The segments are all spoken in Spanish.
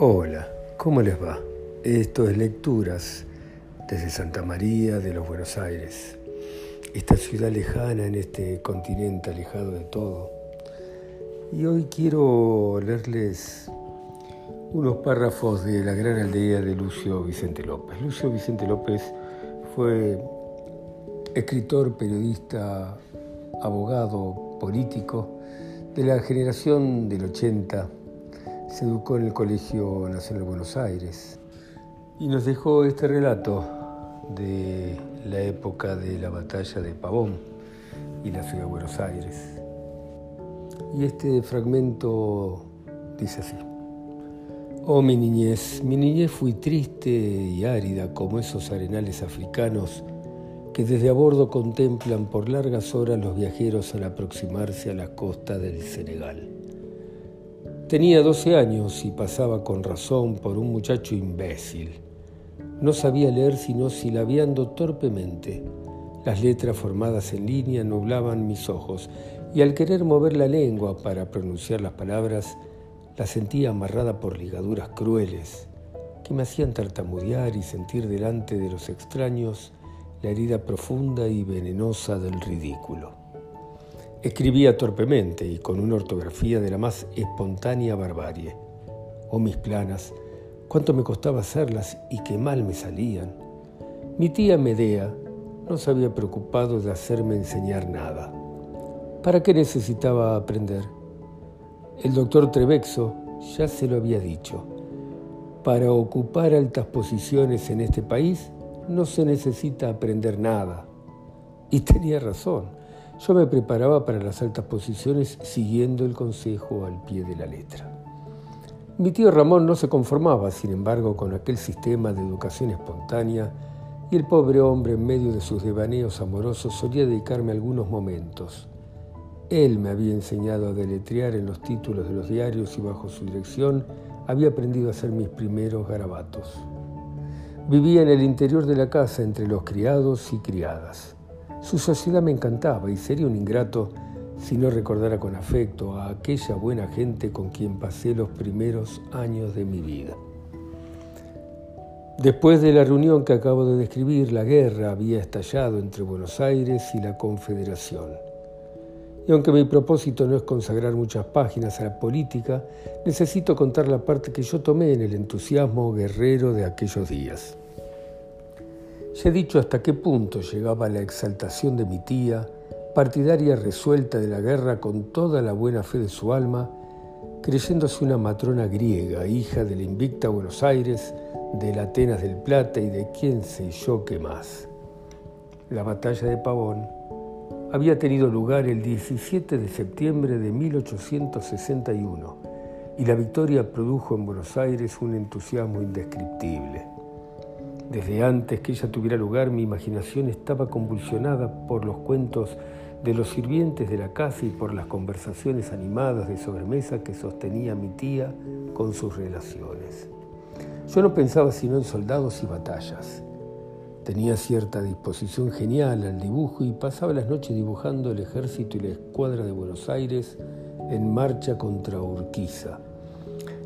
Hola, ¿cómo les va? Esto es Lecturas desde Santa María de los Buenos Aires, esta ciudad lejana en este continente alejado de todo. Y hoy quiero leerles unos párrafos de la gran aldea de Lucio Vicente López. Lucio Vicente López fue escritor, periodista, abogado, político de la generación del 80. Se educó en el Colegio Nacional de Buenos Aires y nos dejó este relato de la época de la batalla de Pavón y la ciudad de Buenos Aires. Y este fragmento dice así. Oh mi niñez, mi niñez fui triste y árida como esos arenales africanos que desde a bordo contemplan por largas horas los viajeros al aproximarse a la costa del Senegal. Tenía 12 años y pasaba con razón por un muchacho imbécil. No sabía leer sino silabeando torpemente. Las letras formadas en línea nublaban mis ojos y al querer mover la lengua para pronunciar las palabras, la sentía amarrada por ligaduras crueles que me hacían tartamudear y sentir delante de los extraños la herida profunda y venenosa del ridículo. Escribía torpemente y con una ortografía de la más espontánea barbarie. Oh mis planas, cuánto me costaba hacerlas y qué mal me salían. Mi tía Medea no se había preocupado de hacerme enseñar nada. ¿Para qué necesitaba aprender? El doctor Trevexo ya se lo había dicho. Para ocupar altas posiciones en este país no se necesita aprender nada. Y tenía razón. Yo me preparaba para las altas posiciones siguiendo el consejo al pie de la letra. Mi tío Ramón no se conformaba, sin embargo, con aquel sistema de educación espontánea y el pobre hombre en medio de sus devaneos amorosos solía dedicarme algunos momentos él me había enseñado a deletrear en los títulos de los diarios y bajo su dirección había aprendido a hacer mis primeros garabatos. Vivía en el interior de la casa entre los criados y criadas. Su sociedad me encantaba y sería un ingrato si no recordara con afecto a aquella buena gente con quien pasé los primeros años de mi vida. Después de la reunión que acabo de describir, la guerra había estallado entre Buenos Aires y la Confederación. Y aunque mi propósito no es consagrar muchas páginas a la política, necesito contar la parte que yo tomé en el entusiasmo guerrero de aquellos días. Ya he dicho hasta qué punto llegaba la exaltación de mi tía, partidaria resuelta de la guerra con toda la buena fe de su alma, creyéndose una matrona griega, hija de la invicta Buenos Aires, de la Atenas del Plata y de quién sé yo qué más. La batalla de Pavón había tenido lugar el 17 de septiembre de 1861 y la victoria produjo en Buenos Aires un entusiasmo indescriptible. Desde antes que ella tuviera lugar, mi imaginación estaba convulsionada por los cuentos de los sirvientes de la casa y por las conversaciones animadas de sobremesa que sostenía mi tía con sus relaciones. Yo no pensaba sino en soldados y batallas Tenía cierta disposición genial al dibujo y pasaba las noches dibujando el ejército y la escuadra de Buenos Aires en marcha contra Urquiza.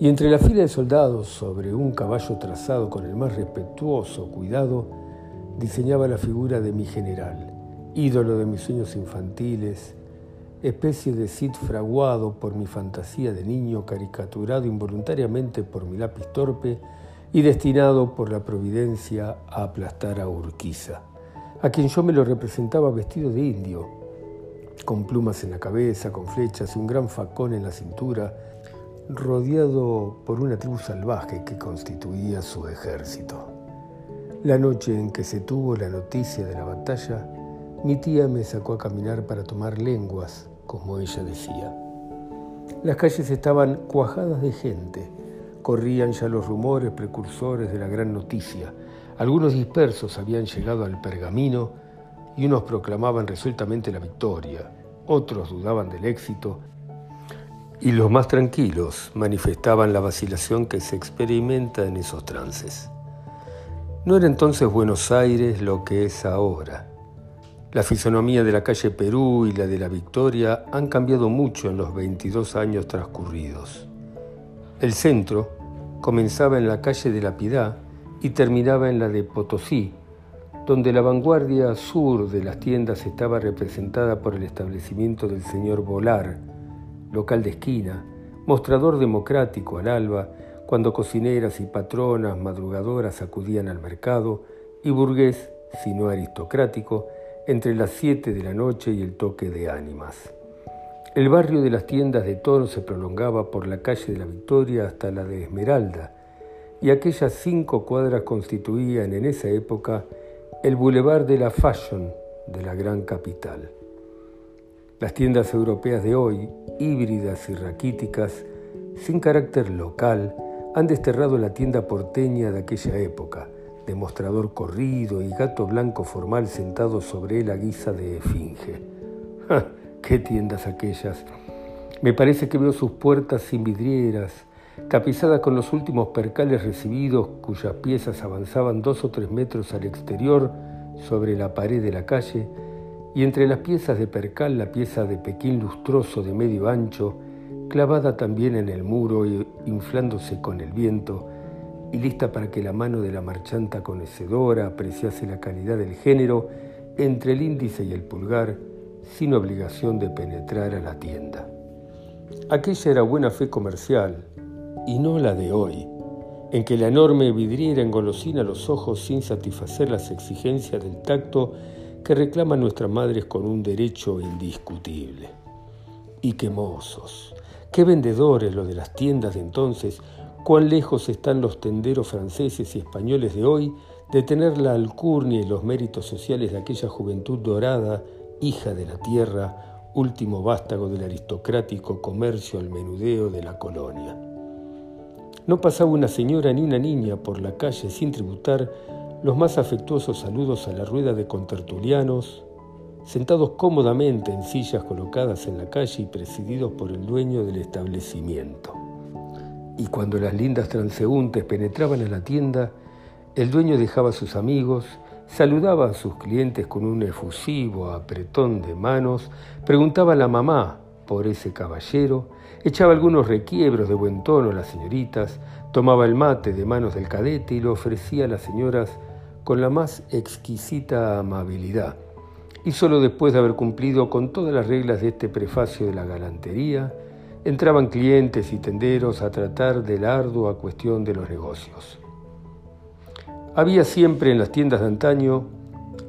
Y entre la fila de soldados, sobre un caballo trazado con el más respetuoso cuidado, diseñaba la figura de mi general, ídolo de mis sueños infantiles, especie de Cid fraguado por mi fantasía de niño, caricaturado involuntariamente por mi lápiz torpe, y destinado por la providencia a aplastar a Urquiza, a quien yo me lo representaba vestido de indio, con plumas en la cabeza, con flechas y un gran facón en la cintura, rodeado por una tribu salvaje que constituía su ejército. La noche en que se tuvo la noticia de la batalla, mi tía me sacó a caminar para tomar lenguas, como ella decía. Las calles estaban cuajadas de gente, corrían ya los rumores precursores de la gran noticia. Algunos dispersos habían llegado al pergamino y unos proclamaban resueltamente la victoria, otros dudaban del éxito y los más tranquilos manifestaban la vacilación que se experimenta en esos trances. No era entonces Buenos Aires lo que es ahora. La fisonomía de la calle Perú y la de la Victoria han cambiado mucho en los 22 años transcurridos. El centro, comenzaba en la calle de la Piedad y terminaba en la de Potosí, donde la vanguardia sur de las tiendas estaba representada por el establecimiento del señor Volar, local de esquina, mostrador democrático al alba, cuando cocineras y patronas madrugadoras acudían al mercado, y burgués, si no aristocrático, entre las siete de la noche y el toque de ánimas. El barrio de las tiendas de toro se prolongaba por la calle de la Victoria hasta la de Esmeralda, y aquellas cinco cuadras constituían en esa época el bulevar de la fashion de la gran capital. Las tiendas europeas de hoy, híbridas y raquíticas, sin carácter local, han desterrado la tienda porteña de aquella época, de mostrador corrido y gato blanco formal sentado sobre él a guisa de esfinge. ¡Qué tiendas aquellas! Me parece que veo sus puertas sin vidrieras, tapizadas con los últimos percales recibidos, cuyas piezas avanzaban dos o tres metros al exterior sobre la pared de la calle, y entre las piezas de percal la pieza de Pekín lustroso de medio ancho, clavada también en el muro y inflándose con el viento, y lista para que la mano de la marchanta conocedora apreciase la calidad del género entre el índice y el pulgar, sin obligación de penetrar a la tienda. Aquella era buena fe comercial, y no la de hoy, en que la enorme vidriera engolosina los ojos sin satisfacer las exigencias del tacto que reclaman nuestras madres con un derecho indiscutible. Y qué mozos, qué vendedores los de las tiendas de entonces, cuán lejos están los tenderos franceses y españoles de hoy de tener la alcurnia y los méritos sociales de aquella juventud dorada, hija de la tierra, último vástago del aristocrático comercio al menudeo de la colonia. No pasaba una señora ni una niña por la calle sin tributar los más afectuosos saludos a la rueda de contertulianos, sentados cómodamente en sillas colocadas en la calle y presididos por el dueño del establecimiento. Y cuando las lindas transeúntes penetraban a la tienda, el dueño dejaba a sus amigos, saludaba a sus clientes con un efusivo apretón de manos, preguntaba a la mamá por ese caballero, echaba algunos requiebros de buen tono a las señoritas, tomaba el mate de manos del cadete y lo ofrecía a las señoras con la más exquisita amabilidad. Y solo después de haber cumplido con todas las reglas de este prefacio de la galantería, entraban clientes y tenderos a tratar de la ardua cuestión de los negocios. Había siempre en las tiendas de antaño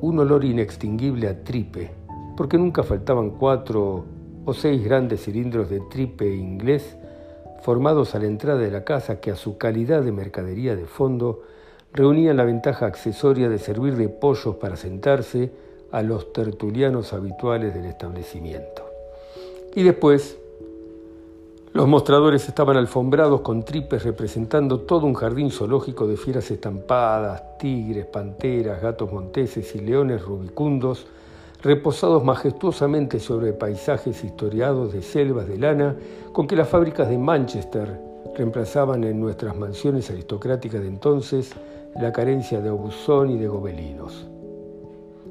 un olor inextinguible a tripe, porque nunca faltaban cuatro o seis grandes cilindros de tripe inglés formados a la entrada de la casa que a su calidad de mercadería de fondo reunían la ventaja accesoria de servir de pollos para sentarse a los tertulianos habituales del establecimiento. Y después, los mostradores estaban alfombrados con tripes representando todo un jardín zoológico de fieras estampadas, tigres, panteras, gatos monteses y leones rubicundos, reposados majestuosamente sobre paisajes historiados de selvas de lana con que las fábricas de Manchester reemplazaban en nuestras mansiones aristocráticas de entonces la carencia de obusón y de gobelinos.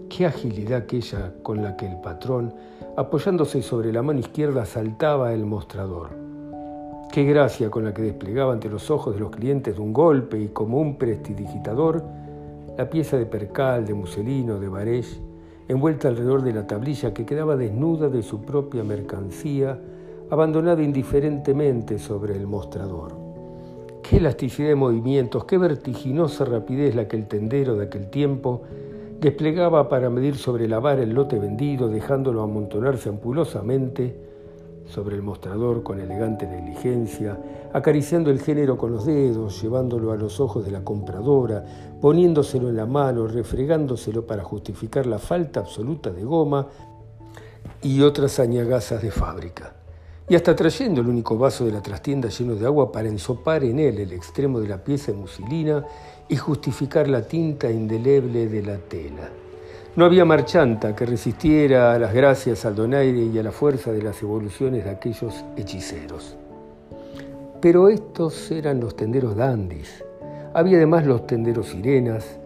Qué agilidad aquella con la que el patrón, apoyándose sobre la mano izquierda, saltaba el mostrador. Qué gracia con la que desplegaba ante los ojos de los clientes de un golpe y como un prestidigitador la pieza de percal, de muselino, de barège, envuelta alrededor de la tablilla que quedaba desnuda de su propia mercancía, abandonada indiferentemente sobre el mostrador. Qué elasticidad de movimientos, qué vertiginosa rapidez la que el tendero de aquel tiempo desplegaba para medir sobre la vara el lote vendido, dejándolo amontonarse ampulosamente sobre el mostrador con elegante negligencia, acariciando el género con los dedos, llevándolo a los ojos de la compradora, poniéndoselo en la mano, refregándoselo para justificar la falta absoluta de goma y otras añagazas de fábrica y hasta trayendo el único vaso de la trastienda lleno de agua para ensopar en él el extremo de la pieza de muselina y justificar la tinta indeleble de la tela. No había marchanta que resistiera a las gracias al donaire y a la fuerza de las evoluciones de aquellos hechiceros. Pero estos eran los tenderos dandis. Había además los tenderos sirenas,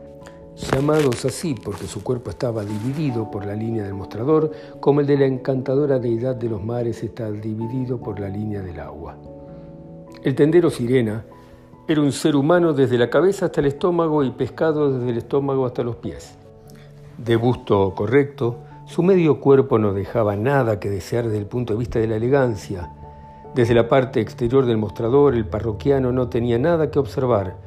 llamados así porque su cuerpo estaba dividido por la línea del mostrador, como el de la encantadora deidad de los mares está dividido por la línea del agua. El tendero sirena Era un ser humano desde la cabeza hasta el estómago y pescado desde el estómago hasta los pies. De busto correcto, su medio cuerpo no dejaba nada que desear desde el punto de vista de la elegancia. Desde la parte exterior del mostrador, el parroquiano no tenía nada que observar,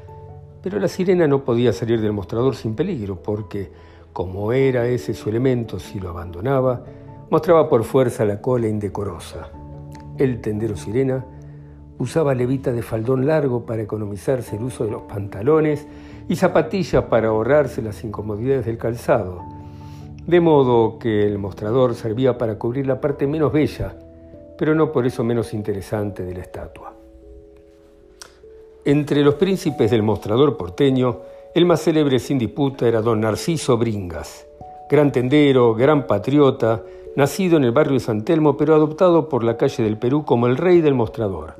pero la sirena no podía salir del mostrador sin peligro, porque, como era ese su elemento si lo abandonaba, mostraba por fuerza la cola indecorosa. El tendero sirena usaba levita de faldón largo para economizarse el uso de los pantalones y zapatillas para ahorrarse las incomodidades del calzado de modo que el mostrador servía para cubrir la parte menos bella, pero no por eso menos interesante de la estatua. Entre los príncipes del mostrador porteño, el más célebre sin disputa era don Narciso Bringas, gran tendero, gran patriota, nacido en el barrio de San Telmo, pero adoptado por la calle del Perú como el rey del mostrador.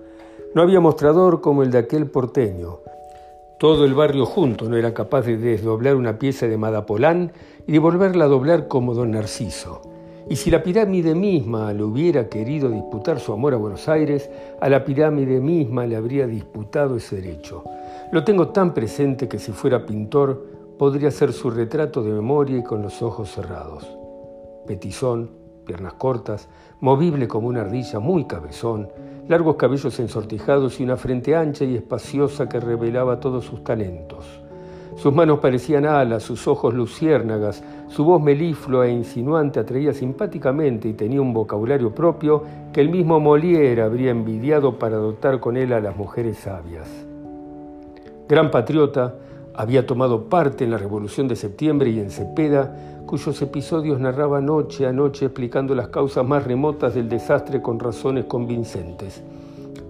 No había mostrador como el de aquel porteño, todo el barrio junto no era capaz de desdoblar una pieza de Madapolán y de volverla a doblar como don Narciso. Y si la pirámide misma le hubiera querido disputar su amor a Buenos Aires, a la pirámide misma le habría disputado ese derecho. Lo tengo tan presente que si fuera pintor podría ser su retrato de memoria y con los ojos cerrados. Petizón, piernas cortas, movible como una ardilla, muy cabezón, largos cabellos ensortijados y una frente ancha y espaciosa que revelaba todos sus talentos. Sus manos parecían alas, sus ojos luciérnagas, su voz meliflua e insinuante atraía simpáticamente y tenía un vocabulario propio que el mismo Molière habría envidiado para dotar con él a las mujeres sabias. Gran patriota, había tomado parte en la Revolución de Septiembre y en Cepeda, cuyos episodios narraba noche a noche explicando las causas más remotas del desastre con razones convincentes.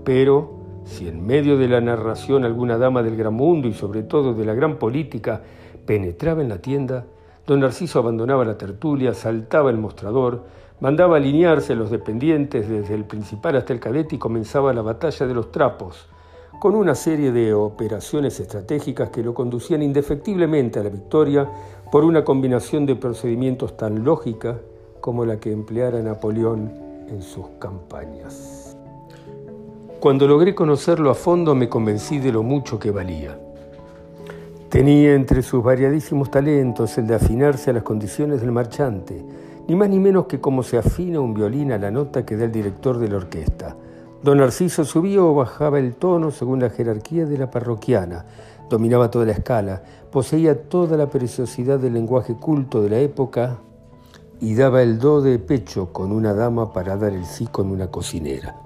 Pero, si en medio de la narración alguna dama del gran mundo y sobre todo de la gran política penetraba en la tienda, don Narciso abandonaba la tertulia, saltaba el mostrador, mandaba alinearse los dependientes desde el principal hasta el cadete y comenzaba la batalla de los trapos, con una serie de operaciones estratégicas que lo conducían indefectiblemente a la victoria por una combinación de procedimientos tan lógica como la que empleara Napoleón en sus campañas. Cuando logré conocerlo a fondo me convencí de lo mucho que valía. Tenía entre sus variadísimos talentos el de afinarse a las condiciones del marchante, ni más ni menos que como se afina un violín a la nota que da el director de la orquesta Don Narciso subía o bajaba el tono según la jerarquía de la parroquiana, dominaba toda la escala, poseía toda la preciosidad del lenguaje culto de la época y daba el do de pecho con una dama para dar el sí con una cocinera.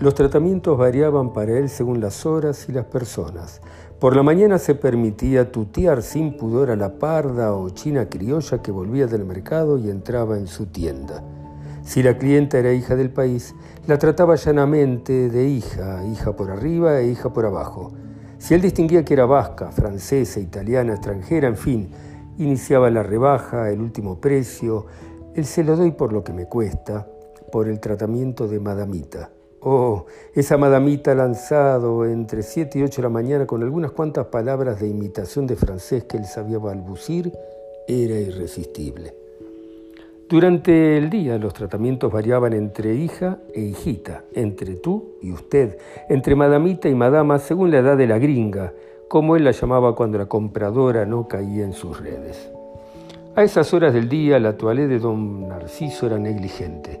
Los tratamientos variaban para él según las horas y las personas. Por la mañana se permitía tutear sin pudor a la parda o china criolla que volvía del mercado y entraba en su tienda. Si la clienta era hija del país, la trataba llanamente de hija, hija por arriba e hija por abajo. Si él distinguía que era vasca, francesa, italiana, extranjera, en fin, iniciaba la rebaja, el último precio, el se lo doy por lo que me cuesta, por el tratamiento de madamita. Oh, esa madamita lanzado entre siete y ocho de la mañana con algunas cuantas palabras de imitación de francés que él sabía balbucir, era irresistible. Durante el día los tratamientos variaban entre hija e hijita, entre tú y usted, entre madamita y madama según la edad de la gringa, como él la llamaba cuando la compradora no caía en sus redes. A esas horas del día la toalé de don Narciso era negligente,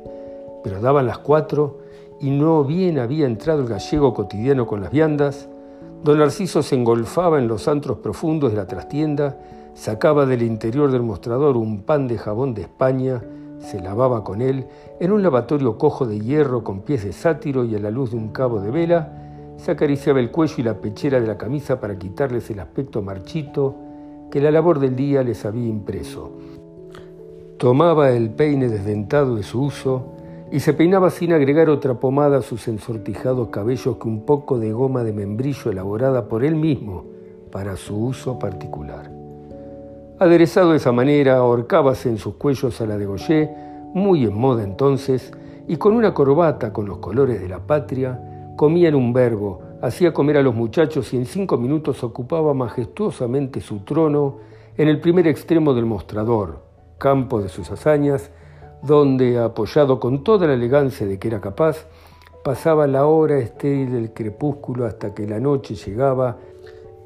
pero daban las cuatro y no bien había entrado el gallego cotidiano con las viandas, don Narciso se engolfaba en los antros profundos de la trastienda Sacaba del interior del mostrador un pan de jabón de España, se lavaba con él en un lavatorio cojo de hierro con pies de sátiro y a la luz de un cabo de vela, se acariciaba el cuello y la pechera de la camisa para quitarles el aspecto marchito que la labor del día les había impreso. Tomaba el peine desdentado de su uso y se peinaba sin agregar otra pomada a sus ensortijados cabellos que un poco de goma de membrillo elaborada por él mismo para su uso particular. Aderezado de esa manera, ahorcábase en sus cuellos a la de Goyer, muy en moda entonces, y con una corbata con los colores de la patria, comía en un verbo, hacía comer a los muchachos y en cinco minutos ocupaba majestuosamente su trono en el primer extremo del mostrador, campo de sus hazañas, donde, apoyado con toda la elegancia de que era capaz, Pasaba la hora estéril del crepúsculo hasta que la noche llegaba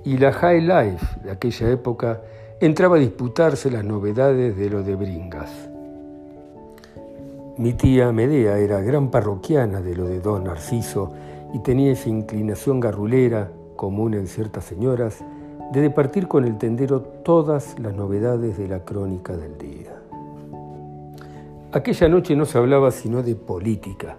y la high life de aquella época entraba a disputarse las novedades de lo de Bringas. Mi tía Medea era gran parroquiana de lo de don Narciso y tenía esa inclinación garrulera, común en ciertas señoras, de departir con el tendero todas las novedades de la crónica del día. Aquella noche no se hablaba sino de política,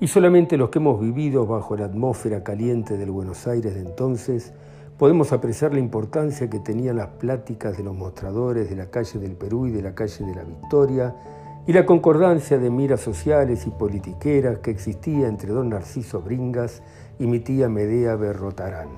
y solamente los que hemos vivido bajo la atmósfera caliente del Buenos Aires de entonces podemos apreciar la importancia que tenían las pláticas de los mostradores de la calle del Perú y de la calle de la Victoria, y la concordancia de miras sociales y politiqueras que existía entre don Narciso Bringas y mi tía Medea Berrotarán.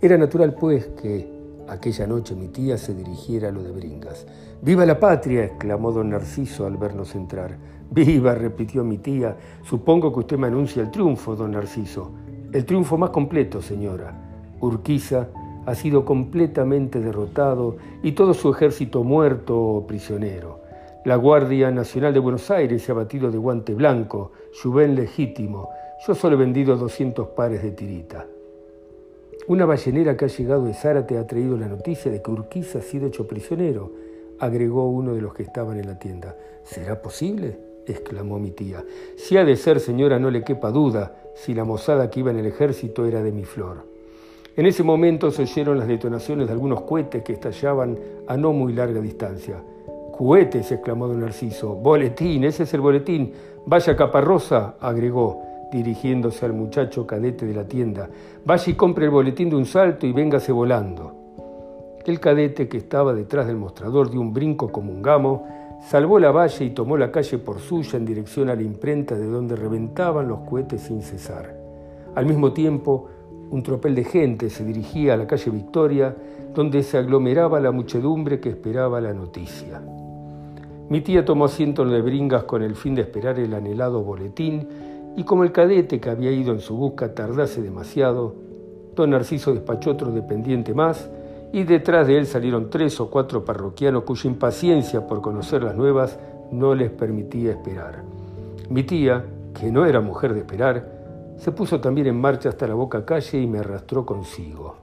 Era natural, pues, que aquella noche mi tía se dirigiera a lo de Bringas. ¡Viva la patria! exclamó don Narciso al vernos entrar. ¡Viva! repitió mi tía. Supongo que usted me anuncia el triunfo, don Narciso. El triunfo más completo, señora. Urquiza ha sido completamente derrotado y todo su ejército muerto o prisionero. La Guardia Nacional de Buenos Aires se ha batido de guante blanco, Juven legítimo. Yo solo he vendido 200 pares de tirita. Una ballenera que ha llegado de Zárate ha traído la noticia de que Urquiza ha sido hecho prisionero, agregó uno de los que estaban en la tienda. ¿Será posible? exclamó mi tía. Si ha de ser, señora, no le quepa duda, si la mozada que iba en el ejército era de mi flor. En ese momento se oyeron las detonaciones de algunos cohetes que estallaban a no muy larga distancia. Juguetes, exclamó don Narciso. Boletín, ese es el boletín. Vaya caparrosa, agregó, dirigiéndose al muchacho cadete de la tienda. Vaya y compre el boletín de un salto y véngase volando. El cadete, que estaba detrás del mostrador, de un brinco como un gamo, salvó la valla y tomó la calle por suya en dirección a la imprenta de donde reventaban los cohetes sin cesar. Al mismo tiempo, un tropel de gente se dirigía a la calle Victoria, donde se aglomeraba la muchedumbre que esperaba la noticia. Mi tía tomó asiento en bringas con el fin de esperar el anhelado boletín y como el cadete que había ido en su busca tardase demasiado, don Narciso despachó otro dependiente más y detrás de él salieron tres o cuatro parroquianos cuya impaciencia por conocer las nuevas no les permitía esperar. Mi tía, que no era mujer de esperar, se puso también en marcha hasta la boca calle y me arrastró consigo.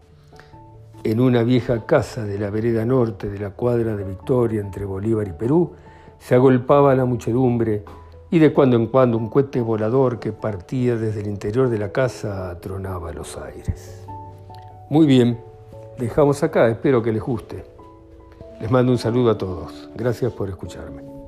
En una vieja casa de la vereda norte de la cuadra de Victoria entre Bolívar y Perú, se agolpaba la muchedumbre y de cuando en cuando un cohete volador que partía desde el interior de la casa atronaba los aires. Muy bien, dejamos acá, espero que les guste. Les mando un saludo a todos. Gracias por escucharme.